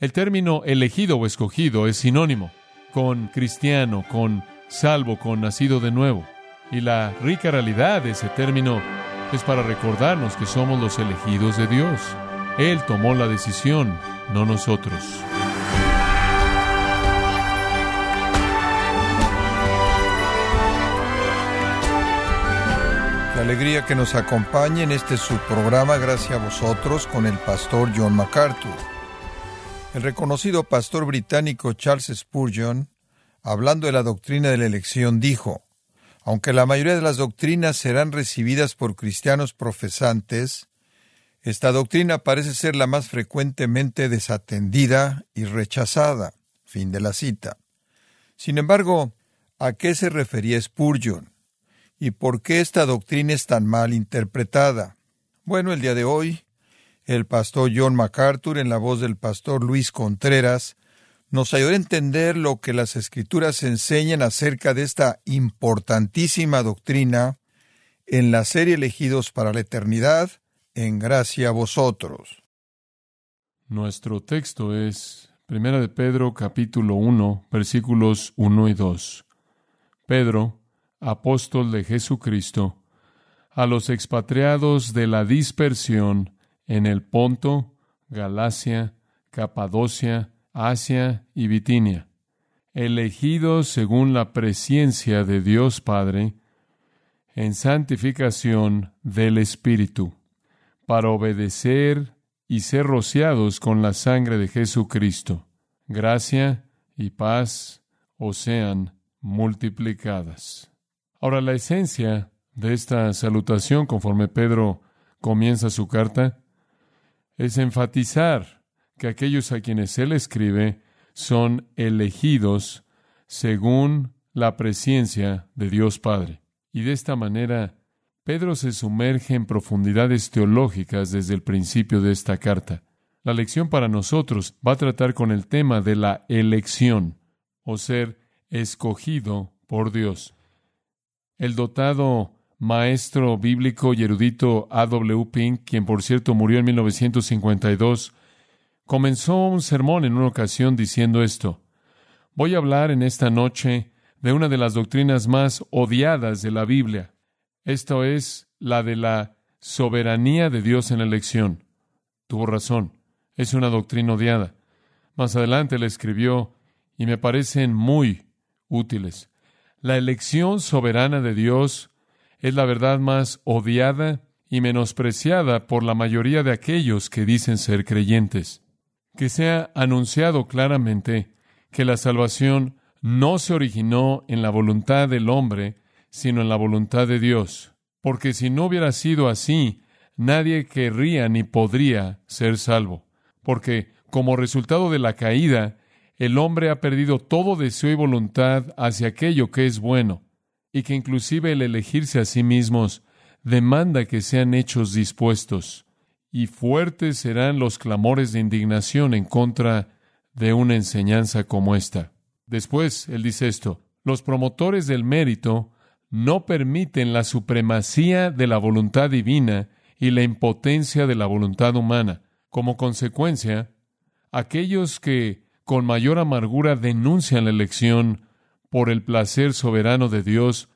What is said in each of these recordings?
El término elegido o escogido es sinónimo con cristiano, con salvo, con nacido de nuevo. Y la rica realidad de ese término es para recordarnos que somos los elegidos de Dios. Él tomó la decisión, no nosotros. Qué alegría que nos acompañe en este subprograma gracias a vosotros con el pastor John MacArthur. El reconocido pastor británico Charles Spurgeon, hablando de la doctrina de la elección, dijo, aunque la mayoría de las doctrinas serán recibidas por cristianos profesantes, esta doctrina parece ser la más frecuentemente desatendida y rechazada. Fin de la cita. Sin embargo, ¿a qué se refería Spurgeon? ¿Y por qué esta doctrina es tan mal interpretada? Bueno, el día de hoy, el pastor John MacArthur, en la voz del pastor Luis Contreras, nos ayuda a entender lo que las escrituras enseñan acerca de esta importantísima doctrina en la serie Elegidos para la Eternidad, en gracia a vosotros. Nuestro texto es 1 de Pedro capítulo 1 versículos 1 y 2. Pedro, apóstol de Jesucristo, a los expatriados de la dispersión en el Ponto, Galacia, Capadocia, Asia y Bitinia, elegidos según la presciencia de Dios Padre, en santificación del Espíritu, para obedecer y ser rociados con la sangre de Jesucristo. Gracia y paz os sean multiplicadas. Ahora, la esencia de esta salutación, conforme Pedro comienza su carta, es enfatizar que aquellos a quienes Él escribe son elegidos según la presencia de Dios Padre. Y de esta manera, Pedro se sumerge en profundidades teológicas desde el principio de esta carta. La lección para nosotros va a tratar con el tema de la elección, o ser escogido por Dios. El dotado maestro bíblico y erudito A. W. Pink, quien por cierto murió en 1952, comenzó un sermón en una ocasión diciendo esto. Voy a hablar en esta noche de una de las doctrinas más odiadas de la Biblia. Esto es la de la soberanía de Dios en la elección. Tuvo razón. Es una doctrina odiada. Más adelante le escribió, y me parecen muy útiles. La elección soberana de Dios es la verdad más odiada y menospreciada por la mayoría de aquellos que dicen ser creyentes que sea anunciado claramente que la salvación no se originó en la voluntad del hombre, sino en la voluntad de Dios. Porque si no hubiera sido así, nadie querría ni podría ser salvo. Porque como resultado de la caída, el hombre ha perdido todo deseo y voluntad hacia aquello que es bueno, y que inclusive el elegirse a sí mismos demanda que sean hechos dispuestos y fuertes serán los clamores de indignación en contra de una enseñanza como esta. Después, él dice esto, los promotores del mérito no permiten la supremacía de la voluntad divina y la impotencia de la voluntad humana. Como consecuencia, aquellos que con mayor amargura denuncian la elección por el placer soberano de Dios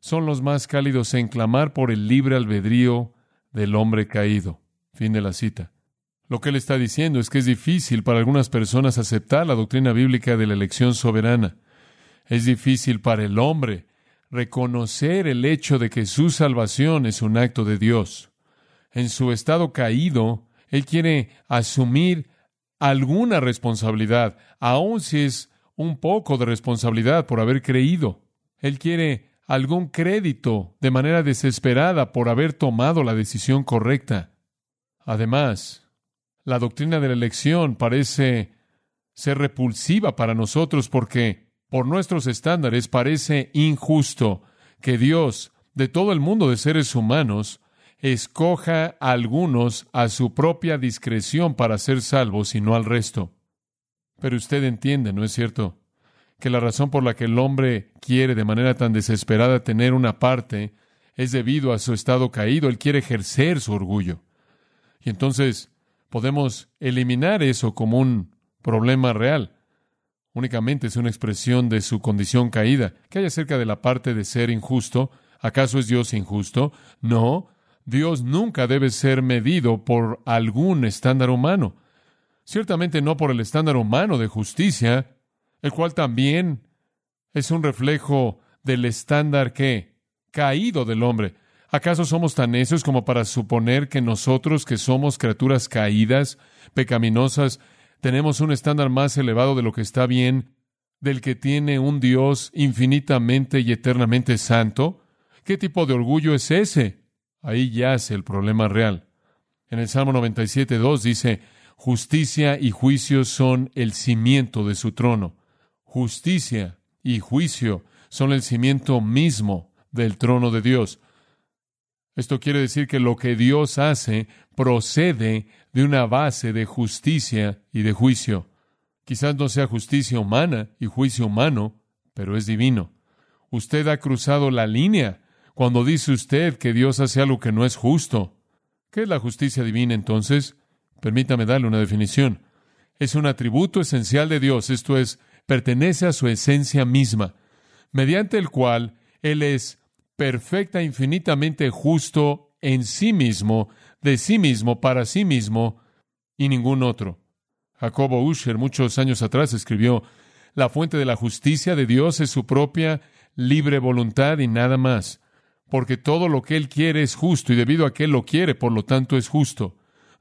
son los más cálidos en clamar por el libre albedrío del hombre caído. Fin de la cita. Lo que él está diciendo es que es difícil para algunas personas aceptar la doctrina bíblica de la elección soberana. Es difícil para el hombre reconocer el hecho de que su salvación es un acto de Dios. En su estado caído, él quiere asumir alguna responsabilidad, aun si es un poco de responsabilidad por haber creído. Él quiere algún crédito de manera desesperada por haber tomado la decisión correcta. Además, la doctrina de la elección parece ser repulsiva para nosotros porque, por nuestros estándares, parece injusto que Dios, de todo el mundo de seres humanos, escoja a algunos a su propia discreción para ser salvos y no al resto. Pero usted entiende, ¿no es cierto? Que la razón por la que el hombre quiere de manera tan desesperada tener una parte es debido a su estado caído. Él quiere ejercer su orgullo. Y entonces podemos eliminar eso como un problema real. Únicamente es una expresión de su condición caída. ¿Qué hay acerca de la parte de ser injusto? ¿Acaso es Dios injusto? No. Dios nunca debe ser medido por algún estándar humano. Ciertamente no por el estándar humano de justicia, el cual también es un reflejo del estándar que caído del hombre. ¿Acaso somos tan necios como para suponer que nosotros, que somos criaturas caídas, pecaminosas, tenemos un estándar más elevado de lo que está bien, del que tiene un Dios infinitamente y eternamente santo? ¿Qué tipo de orgullo es ese? Ahí yace el problema real. En el Salmo 97.2 dice, justicia y juicio son el cimiento de su trono. Justicia y juicio son el cimiento mismo del trono de Dios. Esto quiere decir que lo que Dios hace procede de una base de justicia y de juicio. Quizás no sea justicia humana y juicio humano, pero es divino. Usted ha cruzado la línea cuando dice usted que Dios hace algo que no es justo. ¿Qué es la justicia divina entonces? Permítame darle una definición. Es un atributo esencial de Dios, esto es, pertenece a su esencia misma, mediante el cual Él es perfecta, infinitamente justo en sí mismo, de sí mismo, para sí mismo y ningún otro. Jacobo Usher muchos años atrás escribió, La fuente de la justicia de Dios es su propia libre voluntad y nada más porque todo lo que Él quiere es justo y debido a que Él lo quiere, por lo tanto es justo.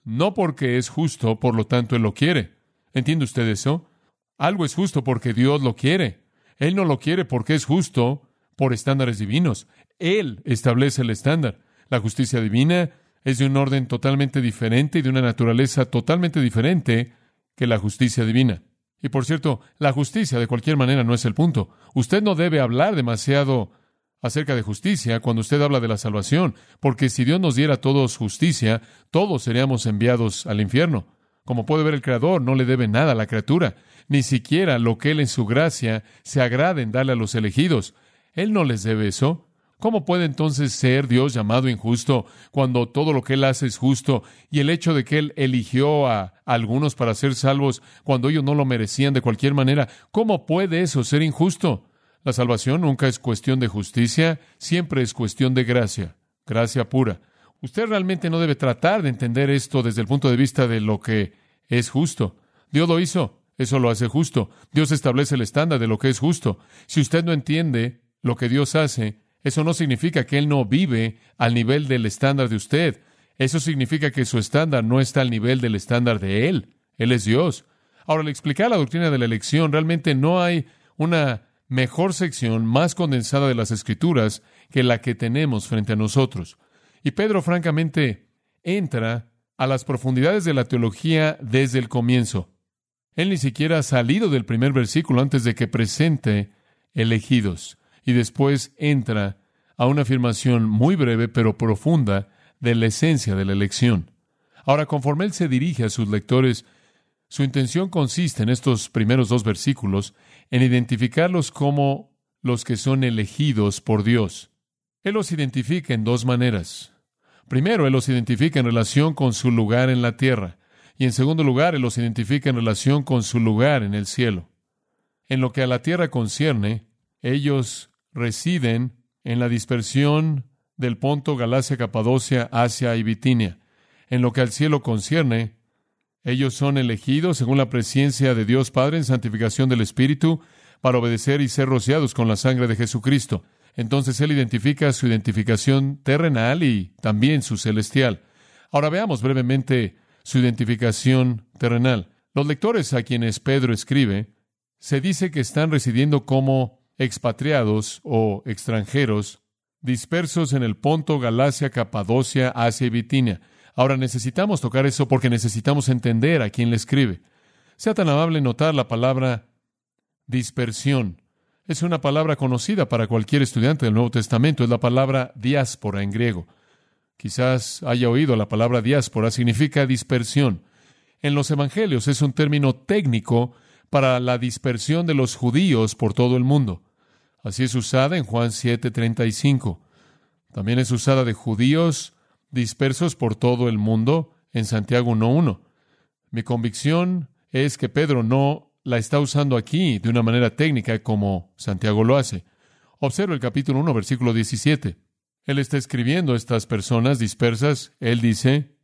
No porque es justo, por lo tanto Él lo quiere. ¿Entiende usted eso? Algo es justo porque Dios lo quiere. Él no lo quiere porque es justo por estándares divinos. Él establece el estándar. La justicia divina es de un orden totalmente diferente y de una naturaleza totalmente diferente que la justicia divina. Y por cierto, la justicia de cualquier manera no es el punto. Usted no debe hablar demasiado acerca de justicia cuando usted habla de la salvación, porque si Dios nos diera a todos justicia, todos seríamos enviados al infierno. Como puede ver el Creador, no le debe nada a la criatura, ni siquiera lo que Él en su gracia se agrada en darle a los elegidos. Él no les debe eso. ¿Cómo puede entonces ser Dios llamado injusto cuando todo lo que Él hace es justo y el hecho de que Él eligió a algunos para ser salvos cuando ellos no lo merecían de cualquier manera? ¿Cómo puede eso ser injusto? La salvación nunca es cuestión de justicia, siempre es cuestión de gracia, gracia pura. Usted realmente no debe tratar de entender esto desde el punto de vista de lo que es justo. Dios lo hizo, eso lo hace justo. Dios establece el estándar de lo que es justo. Si usted no entiende lo que Dios hace, eso no significa que Él no vive al nivel del estándar de usted. Eso significa que su estándar no está al nivel del estándar de Él. Él es Dios. Ahora, al explicar la doctrina de la elección, realmente no hay una mejor sección, más condensada de las Escrituras que la que tenemos frente a nosotros. Y Pedro, francamente, entra a las profundidades de la teología desde el comienzo. Él ni siquiera ha salido del primer versículo antes de que presente elegidos, y después entra a una afirmación muy breve pero profunda de la esencia de la elección. Ahora, conforme él se dirige a sus lectores, su intención consiste en estos primeros dos versículos en identificarlos como los que son elegidos por Dios. Él los identifica en dos maneras. Primero, Él los identifica en relación con su lugar en la tierra, y en segundo lugar, Él los identifica en relación con su lugar en el cielo. En lo que a la tierra concierne, ellos residen en la dispersión del Ponto, Galacia, Capadocia, Asia y Bitinia. En lo que al cielo concierne, ellos son elegidos según la presencia de Dios Padre en santificación del Espíritu para obedecer y ser rociados con la sangre de Jesucristo. Entonces Él identifica su identificación terrenal y también su celestial. Ahora veamos brevemente su identificación terrenal. Los lectores a quienes Pedro escribe se dice que están residiendo como expatriados o extranjeros dispersos en el Ponto, Galacia, Capadocia, Asia y Bitinia. Ahora necesitamos tocar eso porque necesitamos entender a quién le escribe. Sea tan amable notar la palabra dispersión. Es una palabra conocida para cualquier estudiante del Nuevo Testamento. Es la palabra diáspora en griego. Quizás haya oído la palabra diáspora, significa dispersión. En los Evangelios es un término técnico para la dispersión de los judíos por todo el mundo. Así es usada en Juan 7:35. También es usada de judíos dispersos por todo el mundo en Santiago 1.1. Mi convicción es que Pedro no la está usando aquí de una manera técnica como Santiago lo hace. Observa el capítulo 1, versículo 17. Él está escribiendo a estas personas dispersas. Él dice,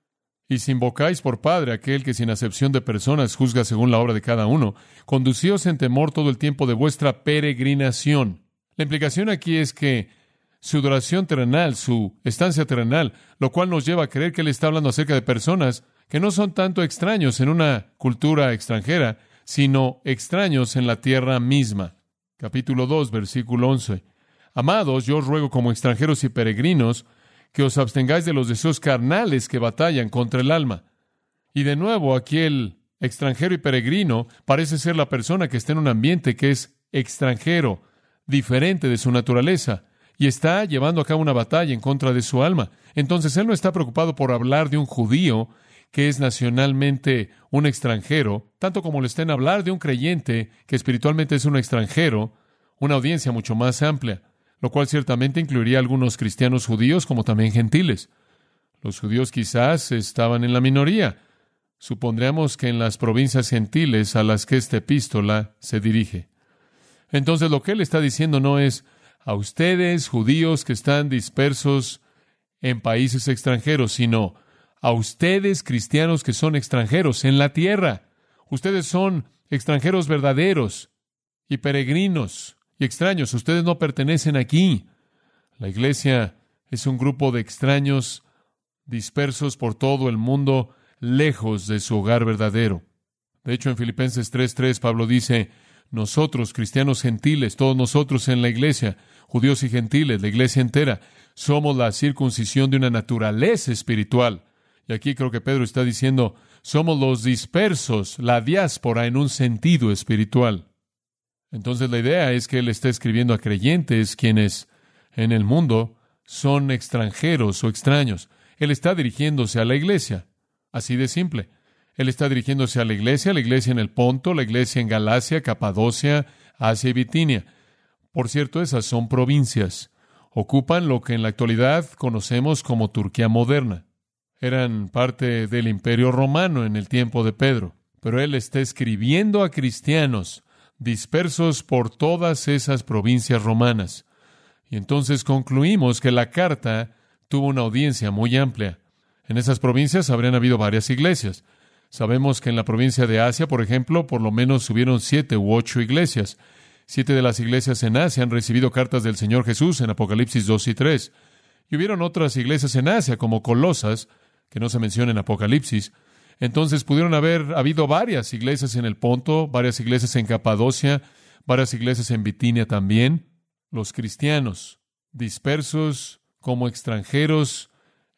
y si invocáis por Padre aquel que sin acepción de personas juzga según la obra de cada uno, conducíos en temor todo el tiempo de vuestra peregrinación. La implicación aquí es que su adoración terrenal, su estancia terrenal, lo cual nos lleva a creer que él está hablando acerca de personas que no son tanto extraños en una cultura extranjera, sino extraños en la tierra misma. Capítulo 2, versículo 11. Amados, yo os ruego como extranjeros y peregrinos que os abstengáis de los deseos carnales que batallan contra el alma. Y de nuevo, aquí el extranjero y peregrino parece ser la persona que está en un ambiente que es extranjero, diferente de su naturaleza, y está llevando a cabo una batalla en contra de su alma. Entonces él no está preocupado por hablar de un judío que es nacionalmente un extranjero, tanto como le está en hablar de un creyente que espiritualmente es un extranjero, una audiencia mucho más amplia lo cual ciertamente incluiría algunos cristianos judíos como también gentiles. Los judíos quizás estaban en la minoría. Supondríamos que en las provincias gentiles a las que esta epístola se dirige. Entonces lo que él está diciendo no es a ustedes, judíos que están dispersos en países extranjeros, sino a ustedes, cristianos que son extranjeros en la tierra. Ustedes son extranjeros verdaderos y peregrinos y extraños. Ustedes no pertenecen aquí. La iglesia es un grupo de extraños dispersos por todo el mundo, lejos de su hogar verdadero. De hecho, en Filipenses 3:3 Pablo dice, nosotros, cristianos gentiles, todos nosotros en la iglesia, judíos y gentiles, la iglesia entera, somos la circuncisión de una naturaleza espiritual. Y aquí creo que Pedro está diciendo, somos los dispersos, la diáspora en un sentido espiritual. Entonces la idea es que él está escribiendo a creyentes quienes en el mundo son extranjeros o extraños. Él está dirigiéndose a la iglesia, así de simple. Él está dirigiéndose a la iglesia, la iglesia en el Ponto, la iglesia en Galacia, Capadocia, Asia y Bitinia. Por cierto, esas son provincias. Ocupan lo que en la actualidad conocemos como Turquía moderna. Eran parte del imperio romano en el tiempo de Pedro. Pero él está escribiendo a cristianos dispersos por todas esas provincias romanas. Y entonces concluimos que la carta tuvo una audiencia muy amplia. En esas provincias habrían habido varias iglesias. Sabemos que en la provincia de Asia, por ejemplo, por lo menos hubieron siete u ocho iglesias. Siete de las iglesias en Asia han recibido cartas del Señor Jesús en Apocalipsis 2 y 3. Y hubieron otras iglesias en Asia, como Colosas, que no se menciona en Apocalipsis, entonces pudieron haber habido varias iglesias en el Ponto, varias iglesias en Capadocia, varias iglesias en Bitinia también. Los cristianos dispersos como extranjeros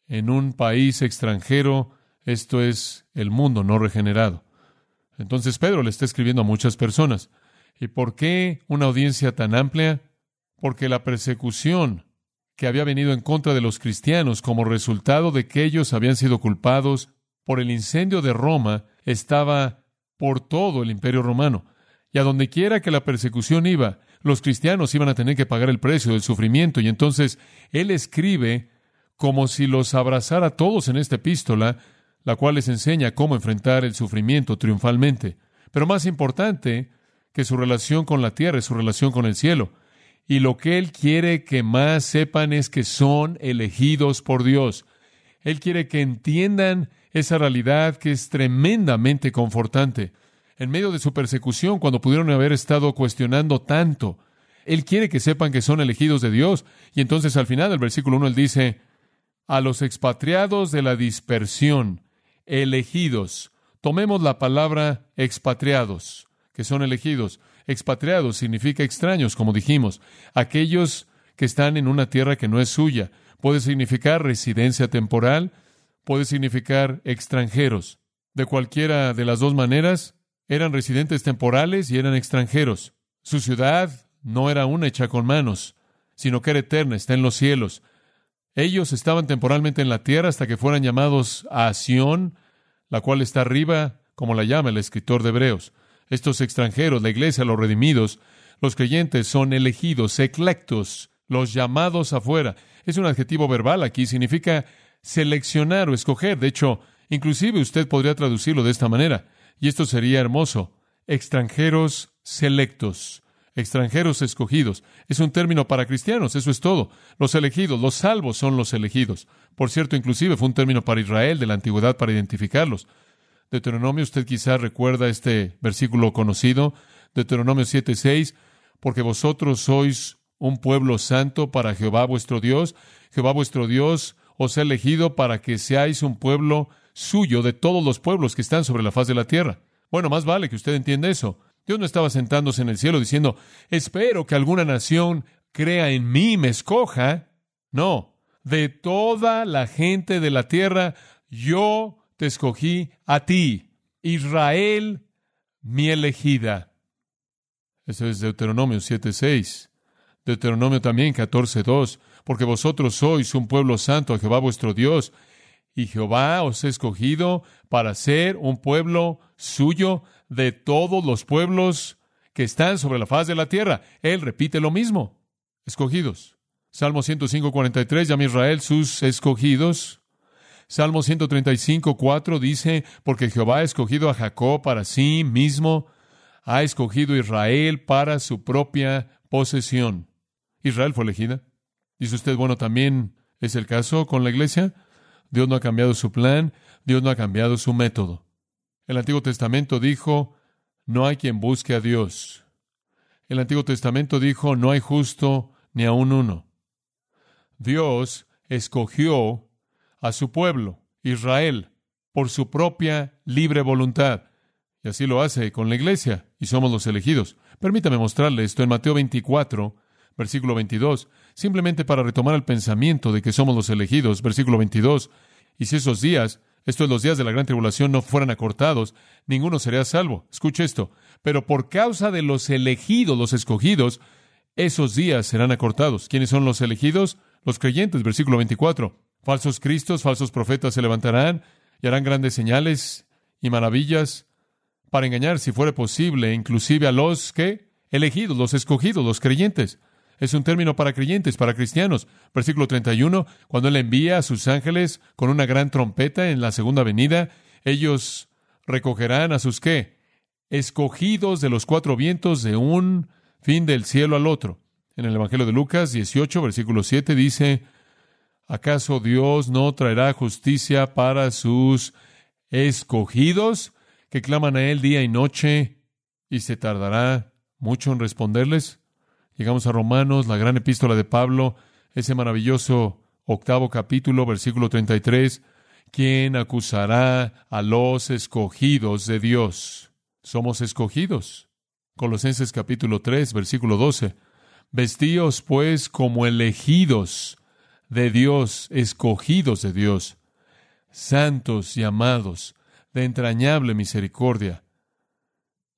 en un país extranjero, esto es el mundo no regenerado. Entonces Pedro le está escribiendo a muchas personas. ¿Y por qué una audiencia tan amplia? Porque la persecución que había venido en contra de los cristianos como resultado de que ellos habían sido culpados por el incendio de Roma estaba por todo el imperio romano. Y a donde quiera que la persecución iba, los cristianos iban a tener que pagar el precio del sufrimiento. Y entonces él escribe como si los abrazara a todos en esta epístola, la cual les enseña cómo enfrentar el sufrimiento triunfalmente. Pero más importante que su relación con la tierra es su relación con el cielo. Y lo que él quiere que más sepan es que son elegidos por Dios. Él quiere que entiendan esa realidad que es tremendamente confortante. En medio de su persecución, cuando pudieron haber estado cuestionando tanto, Él quiere que sepan que son elegidos de Dios. Y entonces al final del versículo 1 Él dice, a los expatriados de la dispersión, elegidos. Tomemos la palabra expatriados, que son elegidos. Expatriados significa extraños, como dijimos, aquellos que están en una tierra que no es suya. Puede significar residencia temporal, puede significar extranjeros. De cualquiera de las dos maneras, eran residentes temporales y eran extranjeros. Su ciudad no era una hecha con manos, sino que era eterna, está en los cielos. Ellos estaban temporalmente en la tierra hasta que fueran llamados a Sión, la cual está arriba, como la llama el escritor de Hebreos. Estos extranjeros, la iglesia, los redimidos, los creyentes son elegidos, eclectos, los llamados afuera. Es un adjetivo verbal aquí, significa seleccionar o escoger. De hecho, inclusive usted podría traducirlo de esta manera. y esto sería hermoso, extranjeros selectos, extranjeros escogidos. Es un término para cristianos, eso es todo. Los elegidos, los salvos son los elegidos. Por cierto, inclusive fue un término para Israel de la antigüedad para identificarlos. Deuteronomio, usted quizás recuerda este versículo conocido, Deuteronomio 7:6, porque vosotros sois un pueblo santo para Jehová vuestro Dios. Jehová vuestro Dios os ha elegido para que seáis un pueblo suyo de todos los pueblos que están sobre la faz de la tierra. Bueno, más vale que usted entienda eso. Dios no estaba sentándose en el cielo diciendo, espero que alguna nación crea en mí, me escoja. No, de toda la gente de la tierra, yo te escogí a ti, Israel, mi elegida. Eso es Deuteronomio 7:6. Deuteronomio también 14:2, porque vosotros sois un pueblo santo a Jehová vuestro Dios, y Jehová os ha escogido para ser un pueblo suyo de todos los pueblos que están sobre la faz de la tierra. Él repite lo mismo. Escogidos. Salmo 105, 43, llama Israel sus escogidos. Salmo 135, 4 dice, porque Jehová ha escogido a Jacob para sí mismo, ha escogido Israel para su propia posesión. Israel fue elegida. Dice usted, bueno, también es el caso con la iglesia. Dios no ha cambiado su plan, Dios no ha cambiado su método. El Antiguo Testamento dijo, no hay quien busque a Dios. El Antiguo Testamento dijo, no hay justo ni aun uno. Dios escogió a su pueblo, Israel, por su propia libre voluntad. Y así lo hace con la iglesia, y somos los elegidos. Permítame mostrarle esto en Mateo 24, versículo 22, simplemente para retomar el pensamiento de que somos los elegidos, versículo 22. Y si esos días, esto es los días de la gran tribulación, no fueran acortados, ninguno sería salvo. Escuche esto. Pero por causa de los elegidos, los escogidos, esos días serán acortados. ¿Quiénes son los elegidos? Los creyentes, versículo 24. Falsos cristos, falsos profetas se levantarán y harán grandes señales y maravillas para engañar, si fuere posible, inclusive a los que elegidos, los escogidos, los creyentes. Es un término para creyentes, para cristianos. Versículo 31, cuando Él envía a sus ángeles con una gran trompeta en la segunda venida, ellos recogerán a sus qué? Escogidos de los cuatro vientos de un fin del cielo al otro. En el Evangelio de Lucas 18, versículo 7 dice, ¿Acaso Dios no traerá justicia para sus escogidos que claman a Él día y noche y se tardará mucho en responderles? Llegamos a Romanos, la gran epístola de Pablo, ese maravilloso octavo capítulo, versículo 33. ¿Quién acusará a los escogidos de Dios? Somos escogidos. Colosenses capítulo 3, versículo 12. Vestíos pues como elegidos de Dios, escogidos de Dios, santos y amados, de entrañable misericordia.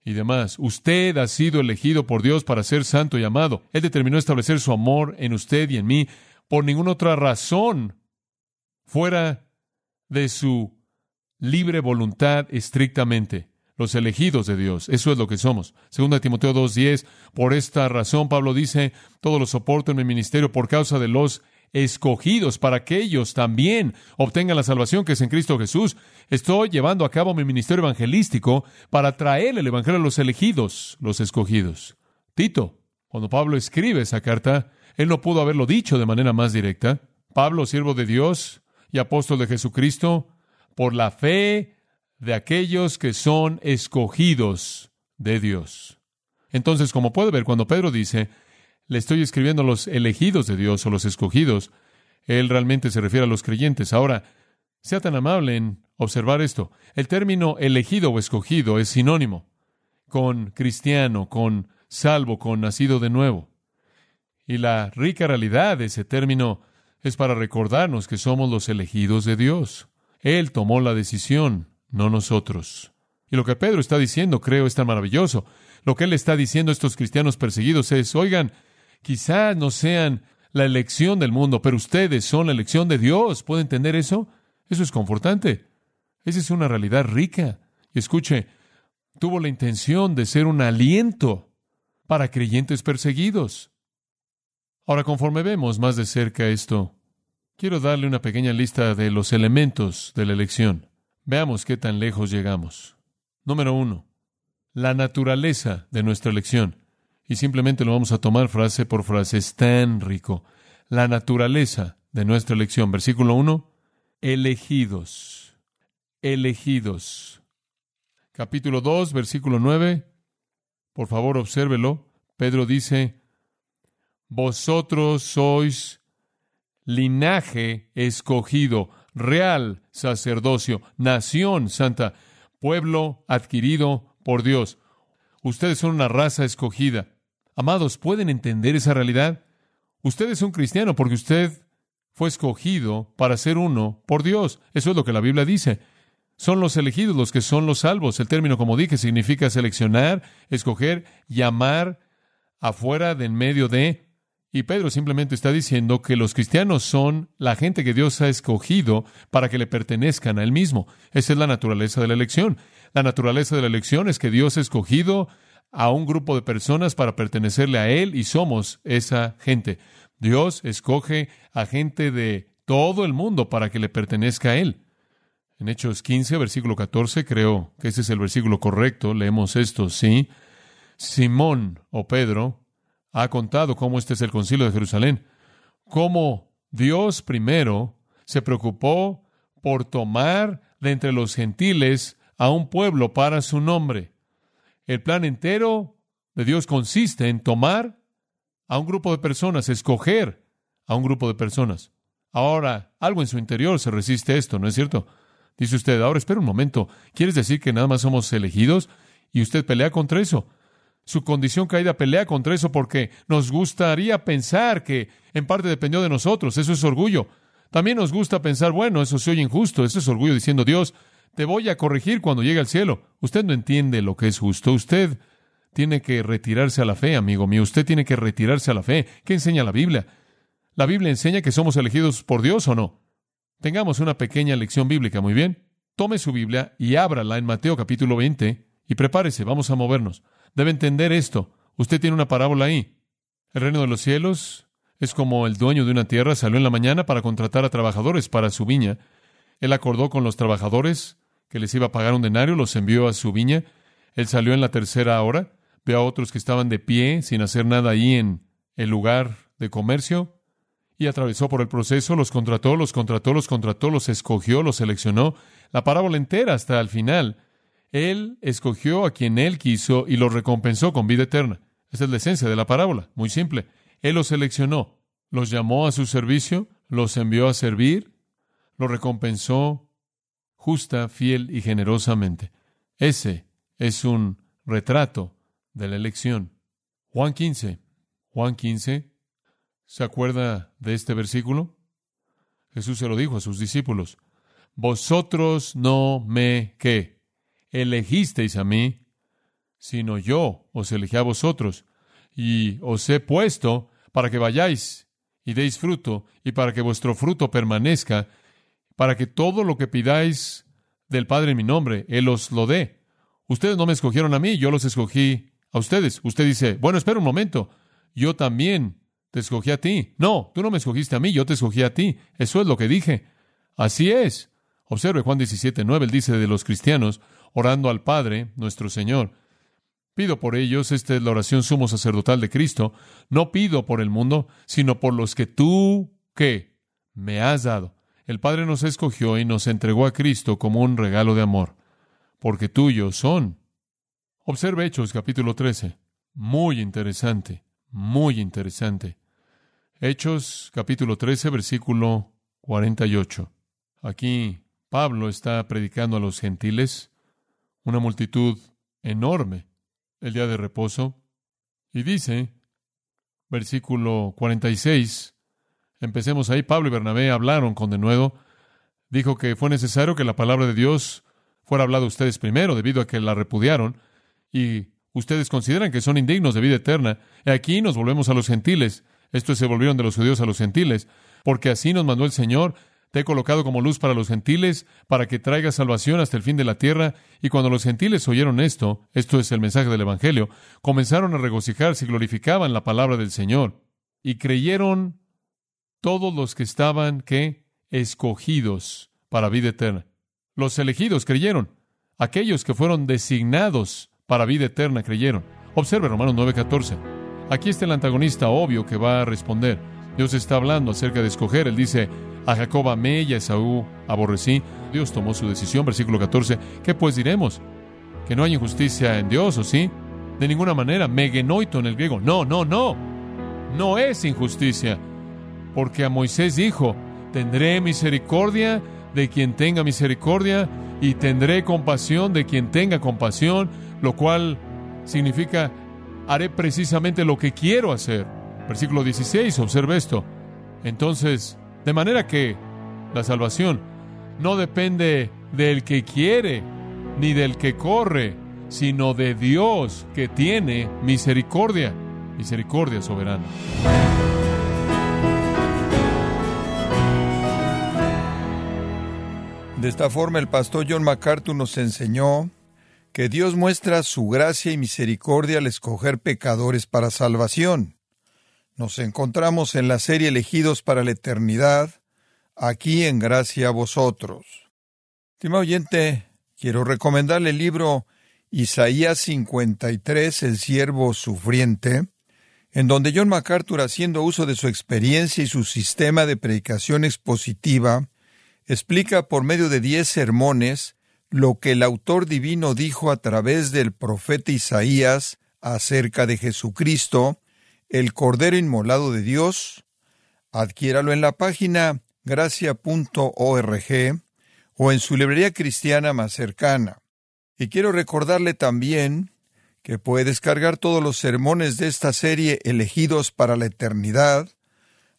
Y demás, usted ha sido elegido por Dios para ser santo y amado. Él determinó establecer su amor en usted y en mí por ninguna otra razón fuera de su libre voluntad estrictamente. Los elegidos de Dios, eso es lo que somos. Segunda Timoteo 2.10, por esta razón Pablo dice, todo lo soporto en mi ministerio por causa de los escogidos para que ellos también obtengan la salvación que es en Cristo Jesús. Estoy llevando a cabo mi ministerio evangelístico para traer el Evangelio a los elegidos, los escogidos. Tito, cuando Pablo escribe esa carta, él no pudo haberlo dicho de manera más directa. Pablo, siervo de Dios y apóstol de Jesucristo, por la fe de aquellos que son escogidos de Dios. Entonces, como puede ver, cuando Pedro dice, le estoy escribiendo a los elegidos de Dios o los escogidos. Él realmente se refiere a los creyentes. Ahora, sea tan amable en observar esto. El término elegido o escogido es sinónimo con cristiano, con salvo, con nacido de nuevo. Y la rica realidad de ese término es para recordarnos que somos los elegidos de Dios. Él tomó la decisión, no nosotros. Y lo que Pedro está diciendo, creo, es tan maravilloso. Lo que él está diciendo a estos cristianos perseguidos es, oigan, Quizás no sean la elección del mundo, pero ustedes son la elección de Dios. ¿Puede entender eso? Eso es confortante. Esa es una realidad rica. Y escuche, tuvo la intención de ser un aliento para creyentes perseguidos. Ahora, conforme vemos más de cerca esto, quiero darle una pequeña lista de los elementos de la elección. Veamos qué tan lejos llegamos. Número uno, la naturaleza de nuestra elección. Y simplemente lo vamos a tomar frase por frase. Es tan rico. La naturaleza de nuestra elección. Versículo 1. Elegidos. Elegidos. Capítulo 2, versículo 9. Por favor, obsérvelo. Pedro dice, Vosotros sois linaje escogido, real sacerdocio, nación santa, pueblo adquirido por Dios. Ustedes son una raza escogida. Amados, ¿pueden entender esa realidad? Usted es un cristiano porque usted fue escogido para ser uno por Dios. Eso es lo que la Biblia dice. Son los elegidos los que son los salvos. El término, como dije, significa seleccionar, escoger, llamar afuera de en medio de. Y Pedro simplemente está diciendo que los cristianos son la gente que Dios ha escogido para que le pertenezcan a Él mismo. Esa es la naturaleza de la elección. La naturaleza de la elección es que Dios ha escogido a un grupo de personas para pertenecerle a Él y somos esa gente. Dios escoge a gente de todo el mundo para que le pertenezca a Él. En Hechos 15, versículo 14, creo que ese es el versículo correcto, leemos esto, ¿sí? Simón o Pedro ha contado cómo este es el concilio de Jerusalén, cómo Dios primero se preocupó por tomar de entre los gentiles a un pueblo para su nombre. El plan entero de Dios consiste en tomar a un grupo de personas, escoger a un grupo de personas. Ahora, algo en su interior se resiste a esto, ¿no es cierto? Dice usted, ahora espera un momento, ¿quieres decir que nada más somos elegidos? Y usted pelea contra eso. Su condición caída pelea contra eso porque nos gustaría pensar que en parte dependió de nosotros. Eso es orgullo. También nos gusta pensar, bueno, eso se oye injusto. Eso es orgullo diciendo, Dios, te voy a corregir cuando llegue al cielo. Usted no entiende lo que es justo. Usted tiene que retirarse a la fe, amigo mío. Usted tiene que retirarse a la fe. ¿Qué enseña la Biblia? ¿La Biblia enseña que somos elegidos por Dios o no? Tengamos una pequeña lección bíblica, muy bien. Tome su Biblia y ábrala en Mateo capítulo 20 y prepárese, vamos a movernos. Debe entender esto. Usted tiene una parábola ahí. El reino de los cielos es como el dueño de una tierra salió en la mañana para contratar a trabajadores para su viña. Él acordó con los trabajadores que les iba a pagar un denario, los envió a su viña. Él salió en la tercera hora, vio a otros que estaban de pie sin hacer nada ahí en el lugar de comercio y atravesó por el proceso, los contrató, los contrató, los contrató, los escogió, los seleccionó. La parábola entera hasta el final él escogió a quien Él quiso y lo recompensó con vida eterna. Esa es la esencia de la parábola, muy simple. Él los seleccionó, los llamó a su servicio, los envió a servir, los recompensó justa, fiel y generosamente. Ese es un retrato de la elección. Juan 15. Juan 15. ¿Se acuerda de este versículo? Jesús se lo dijo a sus discípulos. Vosotros no me qué elegisteis a mí, sino yo os elegí a vosotros, y os he puesto para que vayáis y deis fruto, y para que vuestro fruto permanezca, para que todo lo que pidáis del Padre en mi nombre, Él os lo dé. Ustedes no me escogieron a mí, yo los escogí a ustedes. Usted dice, bueno, espera un momento, yo también te escogí a ti. No, tú no me escogiste a mí, yo te escogí a ti. Eso es lo que dije. Así es. Observe Juan 17, 9, él dice de los cristianos, orando al Padre, nuestro Señor. Pido por ellos, esta es la oración sumo sacerdotal de Cristo, no pido por el mundo, sino por los que tú, ¿qué? Me has dado. El Padre nos escogió y nos entregó a Cristo como un regalo de amor, porque tuyos son. Observe Hechos capítulo 13. Muy interesante, muy interesante. Hechos capítulo 13, versículo 48. Aquí Pablo está predicando a los gentiles una multitud enorme el día de reposo. Y dice, versículo 46, empecemos ahí, Pablo y Bernabé hablaron con denuedo, dijo que fue necesario que la palabra de Dios fuera hablada a ustedes primero, debido a que la repudiaron, y ustedes consideran que son indignos de vida eterna. Y aquí nos volvemos a los gentiles, estos se volvieron de los judíos a los gentiles, porque así nos mandó el Señor, te he colocado como luz para los gentiles, para que traiga salvación hasta el fin de la tierra. Y cuando los gentiles oyeron esto, esto es el mensaje del Evangelio, comenzaron a regocijarse y glorificaban la palabra del Señor. Y creyeron todos los que estaban, ¿qué? Escogidos para vida eterna. Los elegidos creyeron. Aquellos que fueron designados para vida eterna creyeron. Observe Romanos 9:14. Aquí está el antagonista obvio que va a responder. Dios está hablando acerca de escoger. Él dice, a Jacob amé y a Esaú aborrecí. Dios tomó su decisión. Versículo 14. ¿Qué pues diremos? ¿Que no hay injusticia en Dios o sí? De ninguna manera. Megenoito en el griego. No, no, no. No es injusticia. Porque a Moisés dijo, tendré misericordia de quien tenga misericordia y tendré compasión de quien tenga compasión, lo cual significa haré precisamente lo que quiero hacer. Versículo 16, observe esto. Entonces, de manera que la salvación no depende del que quiere ni del que corre, sino de Dios que tiene misericordia, misericordia soberana. De esta forma el pastor John MacArthur nos enseñó que Dios muestra su gracia y misericordia al escoger pecadores para salvación. Nos encontramos en la serie Elegidos para la Eternidad, aquí en Gracia a vosotros. Estimado oyente, quiero recomendarle el libro Isaías 53, El siervo sufriente, en donde John MacArthur, haciendo uso de su experiencia y su sistema de predicación expositiva, explica por medio de diez sermones lo que el autor divino dijo a través del profeta Isaías acerca de Jesucristo, el Cordero Inmolado de Dios. Adquiéralo en la página gracia.org o en su librería cristiana más cercana. Y quiero recordarle también que puede descargar todos los sermones de esta serie elegidos para la eternidad,